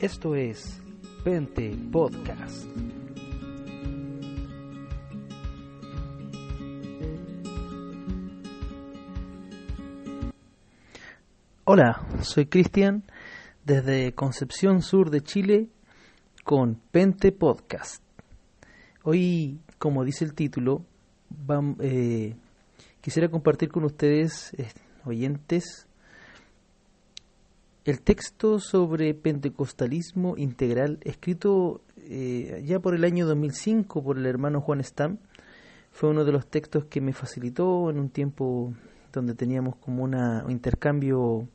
Esto es Pente Podcast. Hola, soy Cristian desde Concepción Sur de Chile con Pente Podcast. Hoy, como dice el título, eh, quisiera compartir con ustedes, eh, oyentes, el texto sobre pentecostalismo integral, escrito eh, ya por el año 2005 por el hermano Juan Stam, fue uno de los textos que me facilitó en un tiempo donde teníamos como una, un intercambio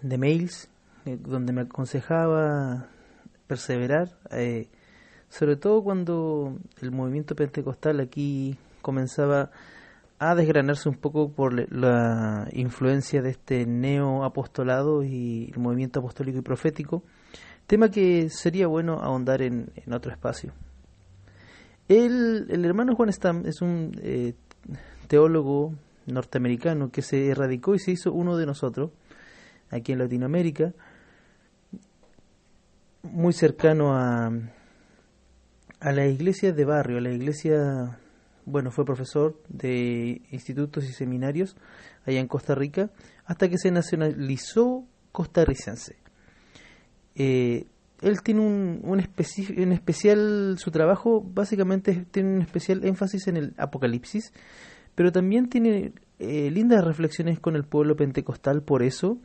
de mails, eh, donde me aconsejaba perseverar, eh, sobre todo cuando el movimiento pentecostal aquí comenzaba a desgranarse un poco por la influencia de este neoapostolado y el movimiento apostólico y profético, tema que sería bueno ahondar en, otro espacio. El, el, hermano Juan Stam es un eh, teólogo norteamericano que se erradicó y se hizo uno de nosotros aquí en Latinoamérica, muy cercano a, a la iglesia de barrio, a la iglesia bueno, fue profesor de institutos y seminarios allá en Costa Rica hasta que se nacionalizó costarricense. Eh, él tiene un, un, especial, su trabajo básicamente tiene un especial énfasis en el Apocalipsis, pero también tiene eh, lindas reflexiones con el pueblo pentecostal, por eso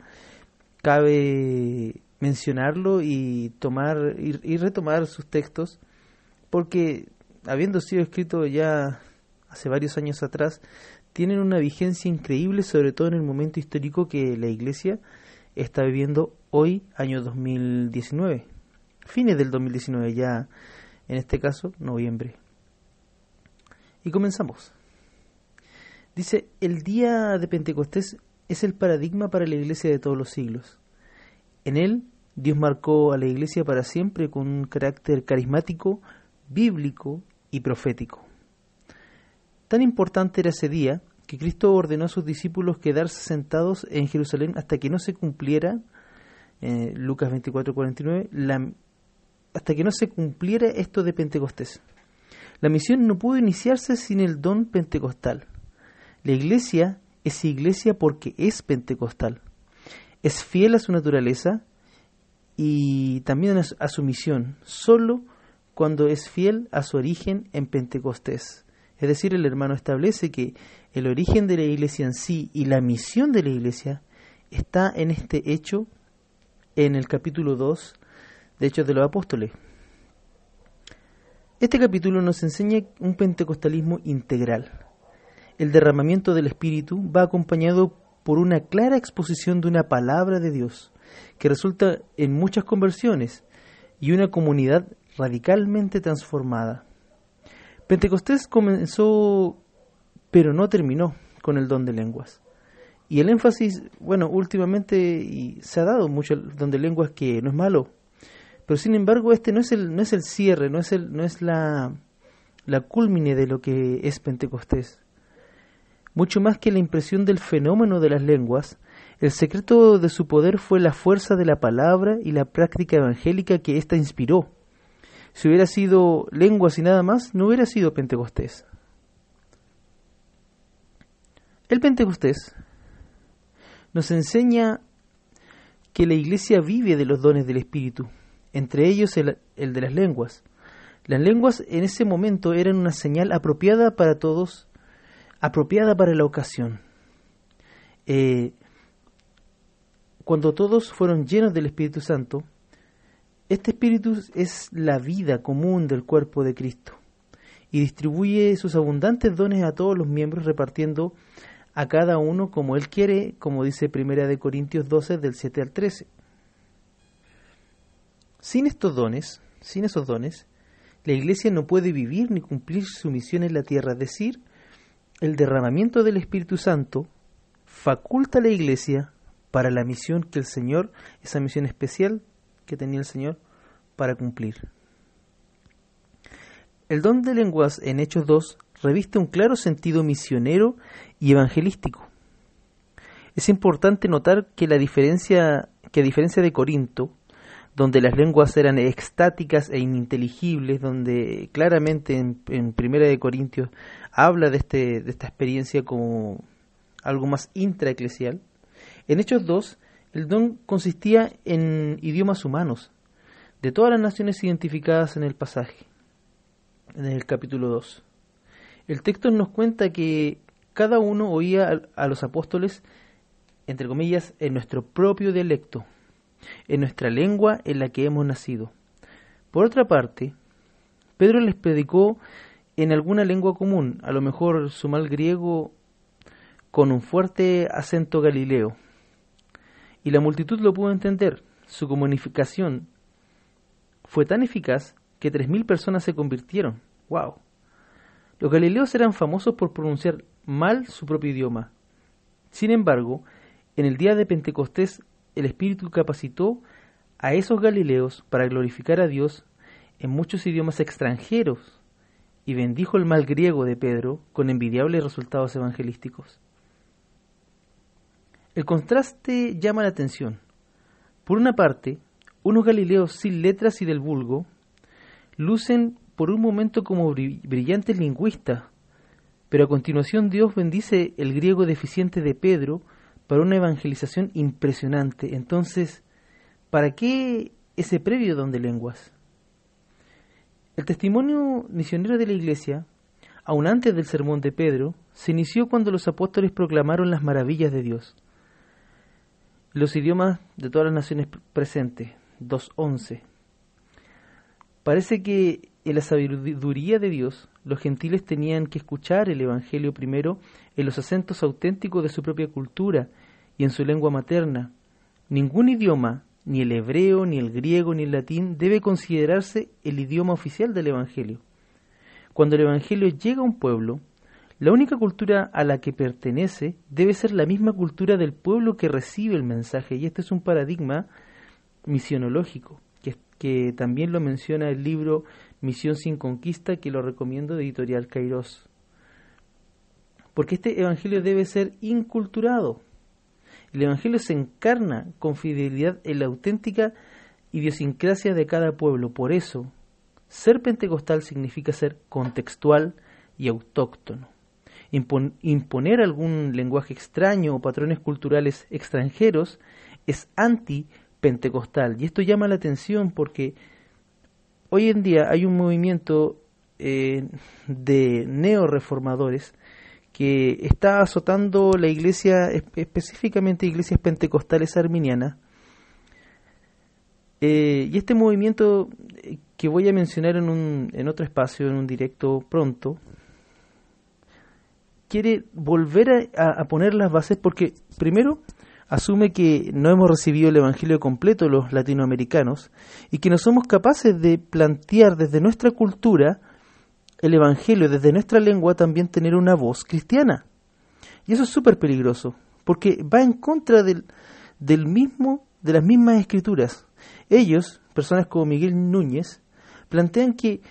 cabe mencionarlo y tomar y retomar sus textos, porque habiendo sido escrito ya hace varios años atrás, tienen una vigencia increíble, sobre todo en el momento histórico que la Iglesia está viviendo hoy, año 2019, fines del 2019, ya en este caso, noviembre. Y comenzamos. Dice, el día de Pentecostés es el paradigma para la Iglesia de todos los siglos. En él, Dios marcó a la Iglesia para siempre con un carácter carismático, bíblico y profético. Tan importante era ese día que Cristo ordenó a sus discípulos quedarse sentados en Jerusalén hasta que no se cumpliera, eh, Lucas 24, 49, hasta que no se cumpliera esto de Pentecostés. La misión no pudo iniciarse sin el don pentecostal. La iglesia es iglesia porque es pentecostal. Es fiel a su naturaleza y también a su misión, solo cuando es fiel a su origen en Pentecostés. Es decir, el hermano establece que el origen de la iglesia en sí y la misión de la iglesia está en este hecho en el capítulo 2 de Hechos de los Apóstoles. Este capítulo nos enseña un pentecostalismo integral. El derramamiento del Espíritu va acompañado por una clara exposición de una palabra de Dios, que resulta en muchas conversiones y una comunidad radicalmente transformada. Pentecostés comenzó, pero no terminó con el don de lenguas. Y el énfasis, bueno, últimamente y se ha dado mucho el don de lenguas que no es malo, pero sin embargo este no es el, no es el cierre, no es, el, no es la, la de lo que es Pentecostés. Mucho más que la impresión del fenómeno de las lenguas, el secreto de su poder fue la fuerza de la palabra y la práctica evangélica que ésta inspiró si hubiera sido lenguas y nada más, no hubiera sido Pentecostés. El Pentecostés nos enseña que la iglesia vive de los dones del Espíritu, entre ellos el, de las lenguas. Las lenguas en ese momento eran una señal apropiada para todos, apropiada para la ocasión. Eh, cuando todos fueron llenos del Espíritu Santo, este espíritu es la vida común del cuerpo de Cristo y distribuye sus abundantes dones a todos los miembros repartiendo a cada uno como él quiere, como dice Primera de Corintios 12 del 7 al 13. Sin estos dones, sin esos dones, la iglesia no puede vivir ni cumplir su misión en la tierra, es decir, el derramamiento del Espíritu Santo faculta a la iglesia para la misión que el Señor, esa misión especial, que tenía el Señor para cumplir. El don de lenguas en Hechos 2 reviste un claro sentido misionero y evangelístico. Es importante notar que la diferencia que a diferencia de Corinto, donde las lenguas eran extáticas e ininteligibles, donde claramente en, en Primera de Corintios habla de, este, de esta experiencia como algo más intraeclesial. En Hechos 2, el don consistía en idiomas humanos, de todas las naciones identificadas en el pasaje, en el capítulo 2. El texto nos cuenta que cada uno oía a los apóstoles, entre comillas, en nuestro propio dialecto, en nuestra lengua en la que hemos nacido. Por otra parte, Pedro les predicó en alguna lengua común, a lo mejor su mal griego con un fuerte acento galileo. Y la multitud lo pudo entender. Su comunicación fue tan eficaz que tres mil personas se convirtieron. ¡Wow! Los galileos eran famosos por pronunciar mal su propio idioma. Sin embargo, en el día de Pentecostés el Espíritu capacitó a esos galileos para glorificar a Dios en muchos idiomas extranjeros y bendijo el mal griego de Pedro con envidiables resultados evangelísticos. El contraste llama la atención. Por una parte, unos galileos sin letras y del vulgo lucen por un momento como brillantes lingüistas, pero a continuación Dios bendice el griego deficiente de Pedro para una evangelización impresionante. Entonces, ¿para qué ese previo don de lenguas? El testimonio misionero de la Iglesia, aun antes del sermón de Pedro, se inició cuando los apóstoles proclamaron las maravillas de Dios. Los idiomas de todas las naciones presentes, 2.11. Parece que en la sabiduría de Dios, los gentiles tenían que escuchar el Evangelio primero en los acentos auténticos de su propia cultura y en su lengua materna. Ningún idioma ni el hebreo, ni el griego, ni el latín debe considerarse el idioma oficial del Evangelio. Cuando el Evangelio llega a un pueblo, la única cultura a la que pertenece debe ser la misma cultura del pueblo que recibe el mensaje, y este es un paradigma misionológico, que, también lo menciona el libro Misión sin Conquista, que lo recomiendo de Editorial Kairos. Porque este Evangelio debe ser inculturado, el Evangelio se encarna con fidelidad en la auténtica idiosincrasia de cada pueblo. Por eso, ser pentecostal significa ser contextual y autóctono. Imponer algún lenguaje extraño o patrones culturales extranjeros es anti-pentecostal. Y esto llama la atención porque hoy en día hay un movimiento eh, de neoreformadores que está azotando la iglesia, específicamente iglesias pentecostales arminianas. Eh, y este movimiento eh, que voy a mencionar en, un, en otro espacio, en un directo pronto, quiere volver a, poner las bases porque primero asume que no hemos recibido el Evangelio completo los latinoamericanos y que no somos capaces de plantear desde nuestra cultura el Evangelio desde nuestra lengua también tener una voz cristiana. Y eso es súper peligroso, porque va en contra del, del mismo, de las mismas escrituras. Ellos, personas como Miguel Núñez, plantean que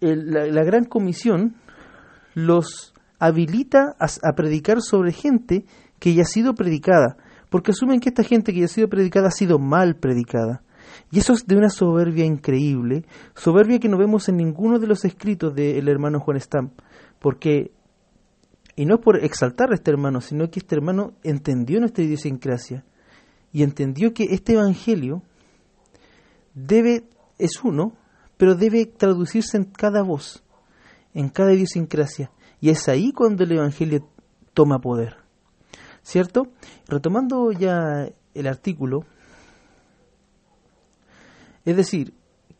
la, gran comisión los habilita a, predicar sobre gente que ya ha sido predicada, porque asumen que esta gente que ya ha sido predicada ha sido mal predicada. Y eso es de una soberbia increíble, soberbia que no vemos en ninguno de los escritos del hermano Juan Stamp, porque, y no por exaltar a este hermano, sino que este hermano entendió nuestra idiosincrasia y entendió que este evangelio debe, es uno, pero debe traducirse en cada voz, en cada idiosincrasia. Y es ahí cuando el evangelio toma poder. ¿Cierto? Retomando ya el artículo, es decir,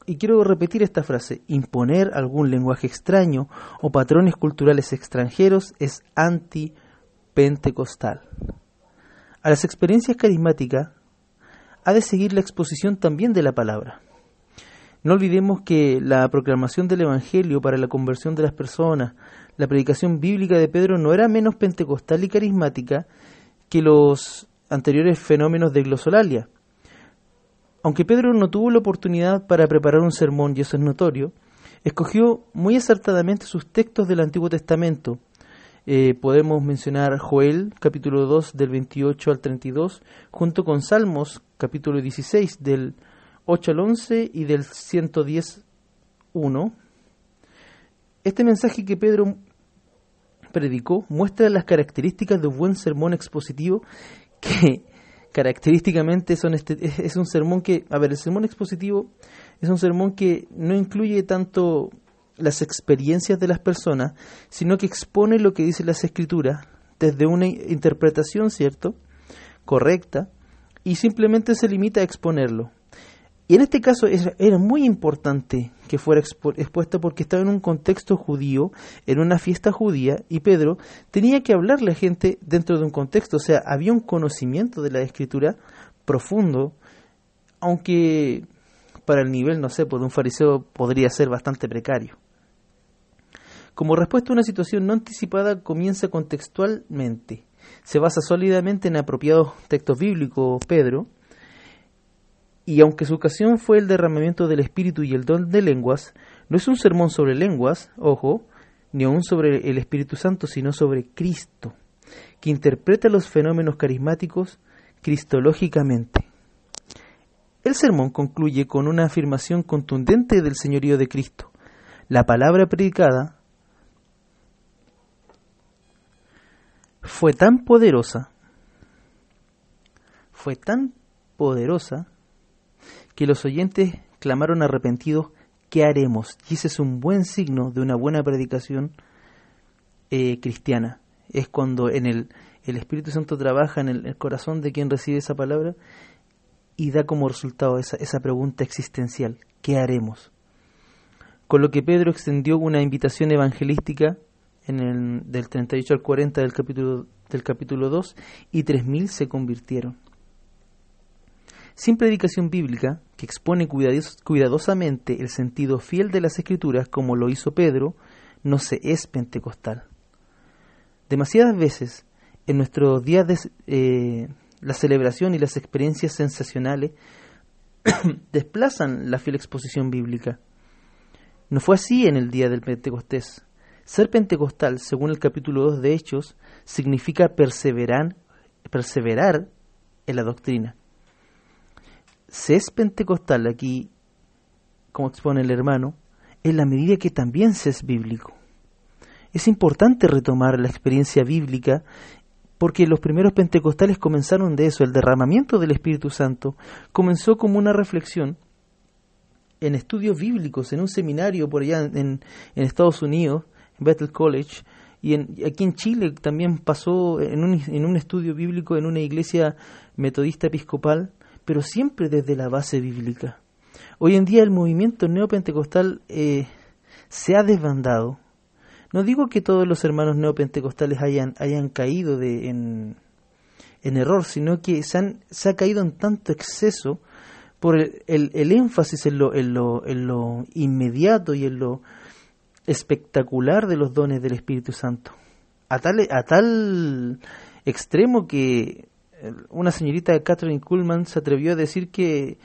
y quiero repetir esta frase, imponer algún lenguaje extraño o patrones culturales extranjeros es anti-pentecostal. A las experiencias carismáticas ha de seguir la exposición también de la palabra. No olvidemos que la proclamación del Evangelio para la conversión de las personas, la predicación bíblica de Pedro no era menos pentecostal y carismática que los anteriores fenómenos de glosolalia aunque Pedro no tuvo la oportunidad para preparar un sermón, y eso es notorio, escogió muy acertadamente sus textos del Antiguo Testamento. Eh, podemos mencionar Joel, capítulo 2, del 28 al 32, junto con Salmos, capítulo 16, del 8 al 11 y del 110 1. Este mensaje que Pedro predicó muestra las características de un buen sermón expositivo que característicamente son este, es un sermón que, a ver, el sermón expositivo es un sermón que no incluye tanto las experiencias de las personas, sino que expone lo que dicen las escrituras desde una interpretación, ¿cierto?, correcta, y simplemente se limita a exponerlo. Y en este caso era muy importante que fuera expuesta porque estaba en un contexto judío, en una fiesta judía, y Pedro tenía que hablarle a gente dentro de un contexto, o sea, había un conocimiento de la escritura profundo, aunque para el nivel, no sé, de un fariseo podría ser bastante precario. Como respuesta a una situación no anticipada, comienza contextualmente. Se basa sólidamente en apropiados textos bíblicos, Pedro, y aunque su ocasión fue el derramamiento del Espíritu y el don de lenguas, no es un sermón sobre lenguas, ojo, ni aún sobre el Espíritu Santo, sino sobre Cristo, que interpreta los fenómenos carismáticos cristológicamente. El sermón concluye con una afirmación contundente del señorío de Cristo. La palabra predicada fue tan poderosa, fue tan poderosa que los oyentes clamaron arrepentidos, ¿qué haremos? Y ese es un buen signo de una buena predicación eh, cristiana. Es cuando en el, el Espíritu Santo trabaja en el, corazón de quien recibe esa palabra y da como resultado esa, esa pregunta existencial, ¿qué haremos? Con lo que Pedro extendió una invitación evangelística en el, del 38 al 40 del capítulo, del capítulo 2 y 3.000 se convirtieron. Sin predicación bíblica, que expone cuidadosamente el sentido fiel de las escrituras como lo hizo Pedro, no se es pentecostal. Demasiadas veces, en nuestros días de eh, la celebración y las experiencias sensacionales desplazan la fiel exposición bíblica. No fue así en el día del Pentecostés. Ser pentecostal, según el capítulo 2 de Hechos, significa perseverar, perseverar en la doctrina se es pentecostal aquí, como expone el hermano, en la medida que también se es bíblico. Es importante retomar la experiencia bíblica porque los primeros pentecostales comenzaron de eso, el derramamiento del Espíritu Santo comenzó como una reflexión en estudios bíblicos, en un seminario por allá en, Estados Unidos, en Bethel College, y aquí en Chile también pasó en un, en un estudio bíblico en una iglesia metodista episcopal, pero siempre desde la base bíblica. Hoy en día el movimiento neopentecostal eh, se ha desbandado. No digo que todos los hermanos neopentecostales hayan, hayan caído de, en, en error, sino que se, han, se ha caído en tanto exceso por el, el, énfasis en lo, en, lo, en lo inmediato y en lo espectacular de los dones del Espíritu Santo. A tal, a tal extremo que una señorita Catherine Kuhlman se atrevió a decir que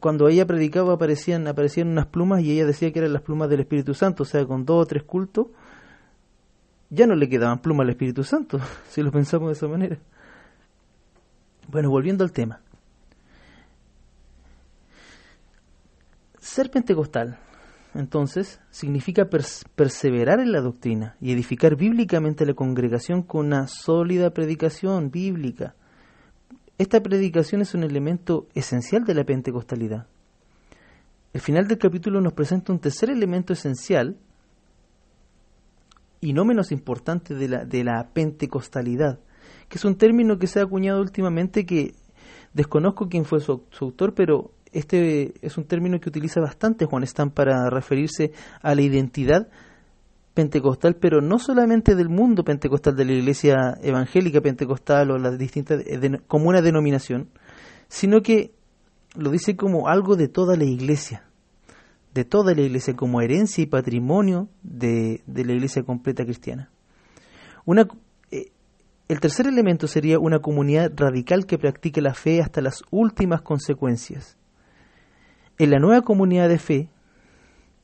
cuando ella predicaba aparecían, aparecían unas plumas y ella decía que eran las plumas del Espíritu Santo, o sea, con dos o tres cultos, ya no le quedaban plumas al Espíritu Santo, si lo pensamos de esa manera. Bueno, volviendo al tema. Ser pentecostal entonces, significa perseverar en la doctrina y edificar bíblicamente la congregación con una sólida predicación bíblica. Esta predicación es un elemento esencial de la pentecostalidad. El final del capítulo nos presenta un tercer elemento esencial y no menos importante de la, de la pentecostalidad, que es un término que se ha acuñado últimamente que desconozco quién fue su autor, pero este es un término que utiliza bastante Juan Stan para referirse a la identidad pentecostal, pero no solamente del mundo pentecostal, de la iglesia evangélica pentecostal o las distintas, como una denominación, sino que lo dice como algo de toda la iglesia, de toda la iglesia, como herencia y patrimonio de, de la iglesia completa cristiana. Una, eh, el tercer elemento sería una comunidad radical que practique la fe hasta las últimas consecuencias. En la nueva comunidad de fe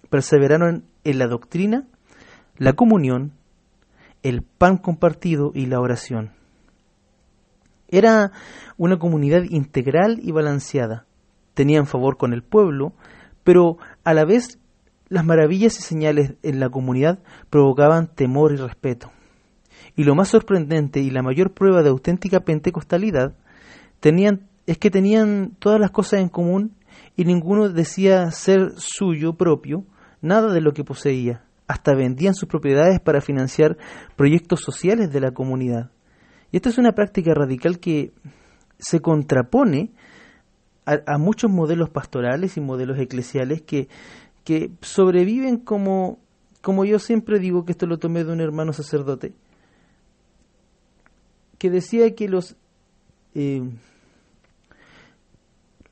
perseveraron en la doctrina, la comunión, el pan compartido y la oración. Era una comunidad integral y balanceada, tenían favor con el pueblo, pero a la vez las maravillas y señales en la comunidad provocaban temor y respeto. Y lo más sorprendente y la mayor prueba de auténtica pentecostalidad tenían, es que tenían todas las cosas en común y ninguno decía ser suyo propio nada de lo que poseía. Hasta vendían sus propiedades para financiar proyectos sociales de la comunidad. Y esta es una práctica radical que se contrapone a, muchos modelos pastorales y modelos eclesiales que, que sobreviven como, como yo siempre digo que esto lo tomé de un hermano sacerdote, que decía que los, eh,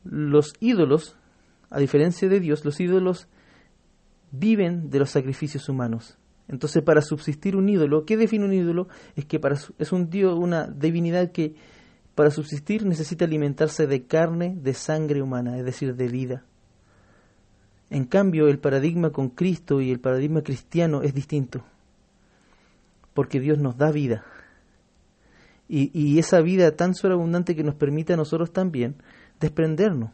los ídolos, a diferencia de Dios, los ídolos viven de los sacrificios humanos. Entonces, para subsistir un ídolo, ¿qué define un ídolo? Es que para, es un dios, una divinidad que para subsistir necesita alimentarse de carne, de sangre humana, es decir, de vida. En cambio, el paradigma con Cristo y el paradigma cristiano es distinto, porque Dios nos da vida. Y, esa vida tan sobreabundante que nos permite a nosotros también desprendernos.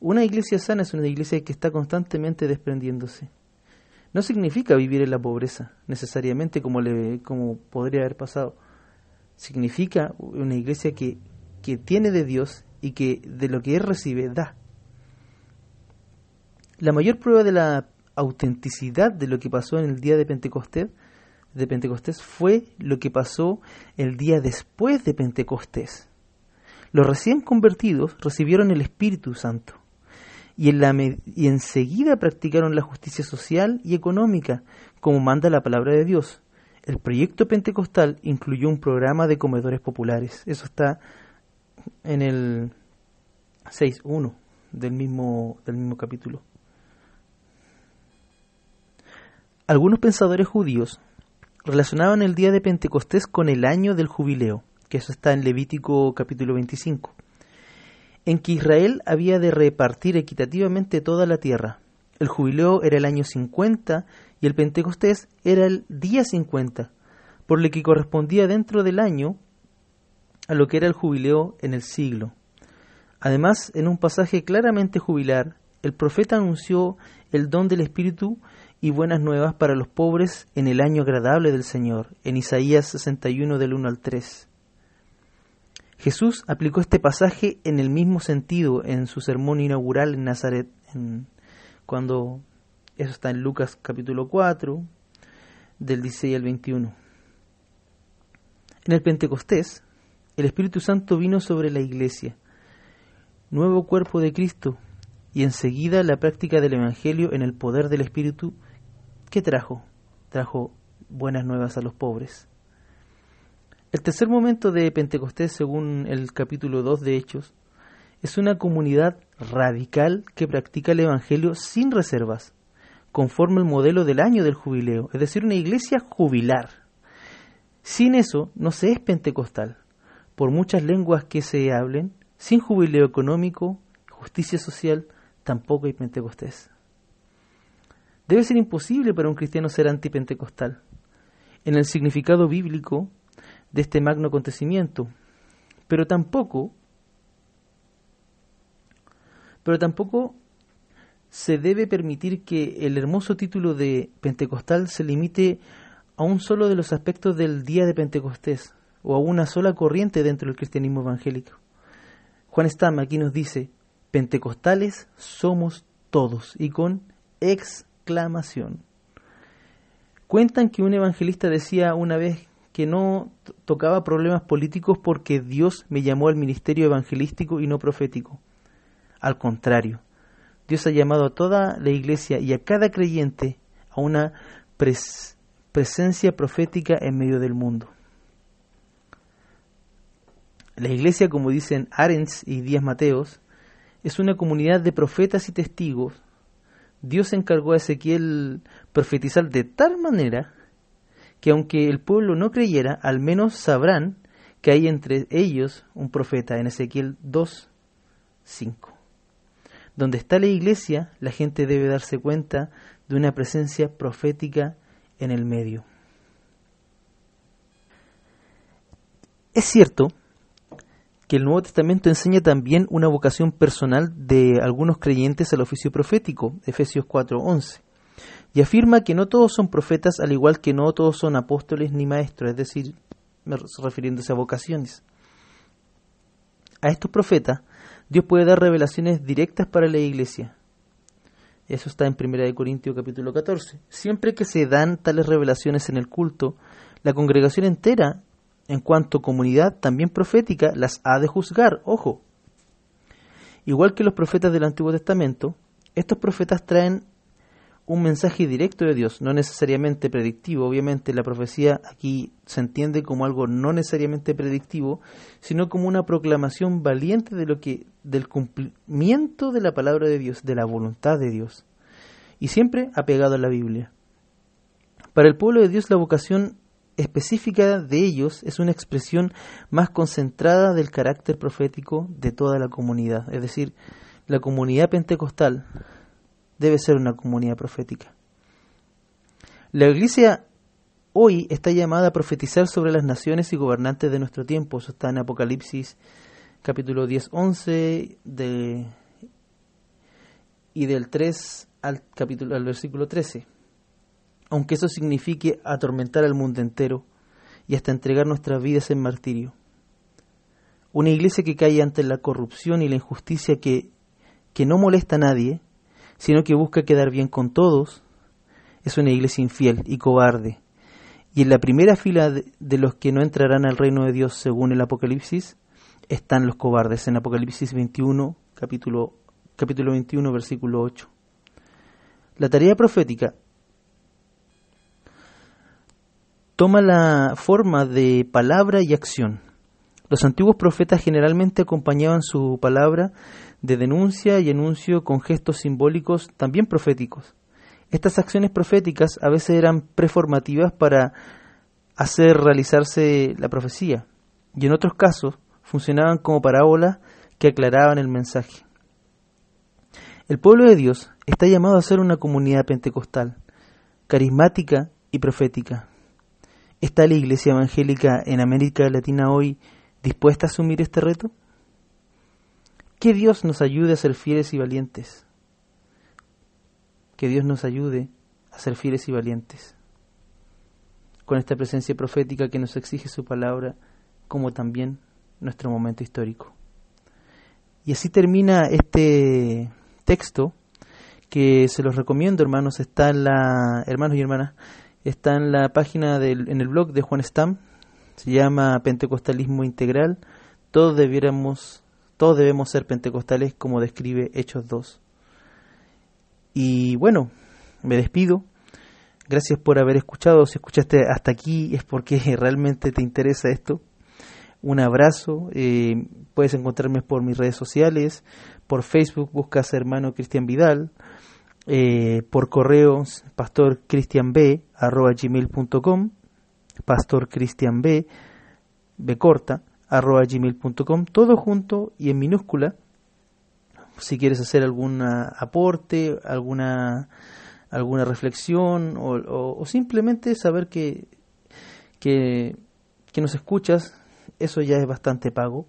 Una iglesia sana es una iglesia que está constantemente desprendiéndose. No significa vivir en la pobreza, necesariamente como, le, como podría haber pasado significa una iglesia que, que tiene de Dios y que de lo que Él recibe da. La mayor prueba de la autenticidad de lo que pasó en el día de Pentecostés, de Pentecostés fue lo que pasó el día después de Pentecostés. Los recién convertidos recibieron el Espíritu Santo y, en la, enseguida practicaron la justicia social y económica, como manda la palabra de Dios. El proyecto pentecostal incluyó un programa de comedores populares. Eso está en el 6.1 del mismo, del mismo capítulo. Algunos pensadores judíos relacionaban el día de Pentecostés con el año del jubileo, que eso está en Levítico capítulo 25, en que Israel había de repartir equitativamente toda la tierra. El jubileo era el año 50 y el Pentecostés era el día 50, por lo que correspondía dentro del año a lo que era el jubileo en el siglo. Además, en un pasaje claramente jubilar, el profeta anunció el don del Espíritu y buenas nuevas para los pobres en el año agradable del Señor, en Isaías 61 del 1 al 3. Jesús aplicó este pasaje en el mismo sentido en su sermón inaugural en Nazaret, cuando eso está en Lucas capítulo 4, del 16 al 21. En el Pentecostés, el Espíritu Santo vino sobre la iglesia, nuevo cuerpo de Cristo, y enseguida la práctica del Evangelio en el poder del Espíritu, ¿qué trajo? Trajo buenas nuevas a los pobres. El tercer momento de Pentecostés, según el capítulo 2 de Hechos, es una comunidad radical que practica el Evangelio sin reservas conforme el modelo del año del jubileo, es decir, una iglesia jubilar. Sin eso no se es pentecostal, por muchas lenguas que se hablen, sin jubileo económico, justicia social, tampoco hay pentecostés. Debe ser imposible para un cristiano ser antipentecostal, en el significado bíblico de este magno acontecimiento, pero tampoco pero tampoco se debe permitir que el hermoso título de Pentecostal se limite a un solo de los aspectos del día de Pentecostés o a una sola corriente dentro del cristianismo evangélico. Juan Stam aquí nos dice, Pentecostales somos todos y con exclamación. Cuentan que un evangelista decía una vez que no tocaba problemas políticos porque Dios me llamó al ministerio evangelístico y no profético. Al contrario, Dios ha llamado a toda la iglesia y a cada creyente a una presencia profética en medio del mundo. La iglesia, como dicen Arens y Díaz Mateos, es una comunidad de profetas y testigos. Dios encargó a Ezequiel profetizar de tal manera que aunque el pueblo no creyera, al menos sabrán que hay entre ellos un profeta en Ezequiel 2, 5. Donde está la iglesia, la gente debe darse cuenta de una presencia profética en el medio. que el Nuevo Testamento enseña también una vocación personal de algunos creyentes al oficio profético, Efesios 4:11, y afirma que no todos son profetas, al igual que no todos son apóstoles ni maestros, es decir, refiriéndose a vocaciones. A estos profetas, Dios puede dar revelaciones directas para la iglesia. Eso está en 1 Corintios capítulo 14. Siempre que se dan tales revelaciones en el culto, la congregación entera en cuanto comunidad también profética, las ha de juzgar, ojo. Igual que los profetas del Antiguo Testamento, estos profetas traen un mensaje directo de Dios, no necesariamente predictivo. Obviamente la profecía aquí se entiende como algo no necesariamente predictivo, sino como una proclamación valiente de lo que del cumplimiento de la palabra de Dios, de la voluntad de Dios, y siempre apegado a la Biblia. Para el pueblo de Dios la vocación específica de ellos es una expresión más concentrada del carácter profético de toda la comunidad. Es decir, la comunidad pentecostal debe ser una comunidad profética. La iglesia hoy está llamada a profetizar sobre las naciones y gobernantes de nuestro tiempo. Eso está en Apocalipsis capítulo 10, 11 de, y del 3 al, capítulo, al versículo 13 aunque eso signifique atormentar al mundo entero y hasta entregar nuestras vidas en martirio. Una iglesia que cae ante la corrupción y la injusticia que, que no molesta a nadie, sino que busca quedar bien con todos, es una iglesia infiel y cobarde. Y en la primera fila de, los que no entrarán al reino de Dios según el Apocalipsis, están los cobardes en Apocalipsis 21, capítulo, capítulo 21, versículo 8. La tarea profética toma la forma de palabra y acción. Los antiguos profetas generalmente acompañaban su palabra de denuncia y anuncio con gestos simbólicos también proféticos. Estas acciones proféticas a veces eran preformativas para hacer realizarse la profecía y en otros casos funcionaban como parábolas que aclaraban el mensaje. El pueblo de Dios está llamado a ser una comunidad pentecostal, carismática y profética. ¿Está la Iglesia Evangélica en América Latina hoy dispuesta a asumir este reto? Que Dios nos ayude a ser fieles y valientes. Que Dios nos ayude a ser fieles y valientes. Con esta presencia profética que nos exige su palabra, como también nuestro momento histórico. Y así termina este texto que se los recomiendo, hermanos, está en la hermanos y hermanas está en la página del, en el blog de Juan Stam, se llama Pentecostalismo Integral. Todos debiéramos, todos debemos ser pentecostales como describe Hechos 2. Y bueno, me despido. Gracias por haber escuchado. Si escuchaste hasta aquí es porque realmente te interesa esto. Un abrazo. Eh, puedes encontrarme por mis redes sociales. Por Facebook buscas hermano Cristian Vidal eh, por correo pastorcristianb pastor b b corta arroba gmail.com todo junto y en minúscula si quieres hacer algún aporte alguna alguna reflexión o, simplemente saber que, que, nos escuchas eso ya es bastante pago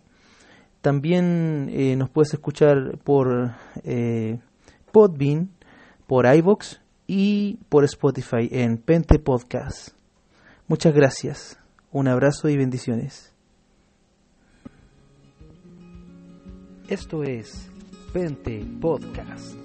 también eh, nos puedes escuchar por eh, Podbean por iVoox y por Spotify en Pente Podcast. Muchas gracias. Un abrazo y bendiciones. Esto es Pente Podcast.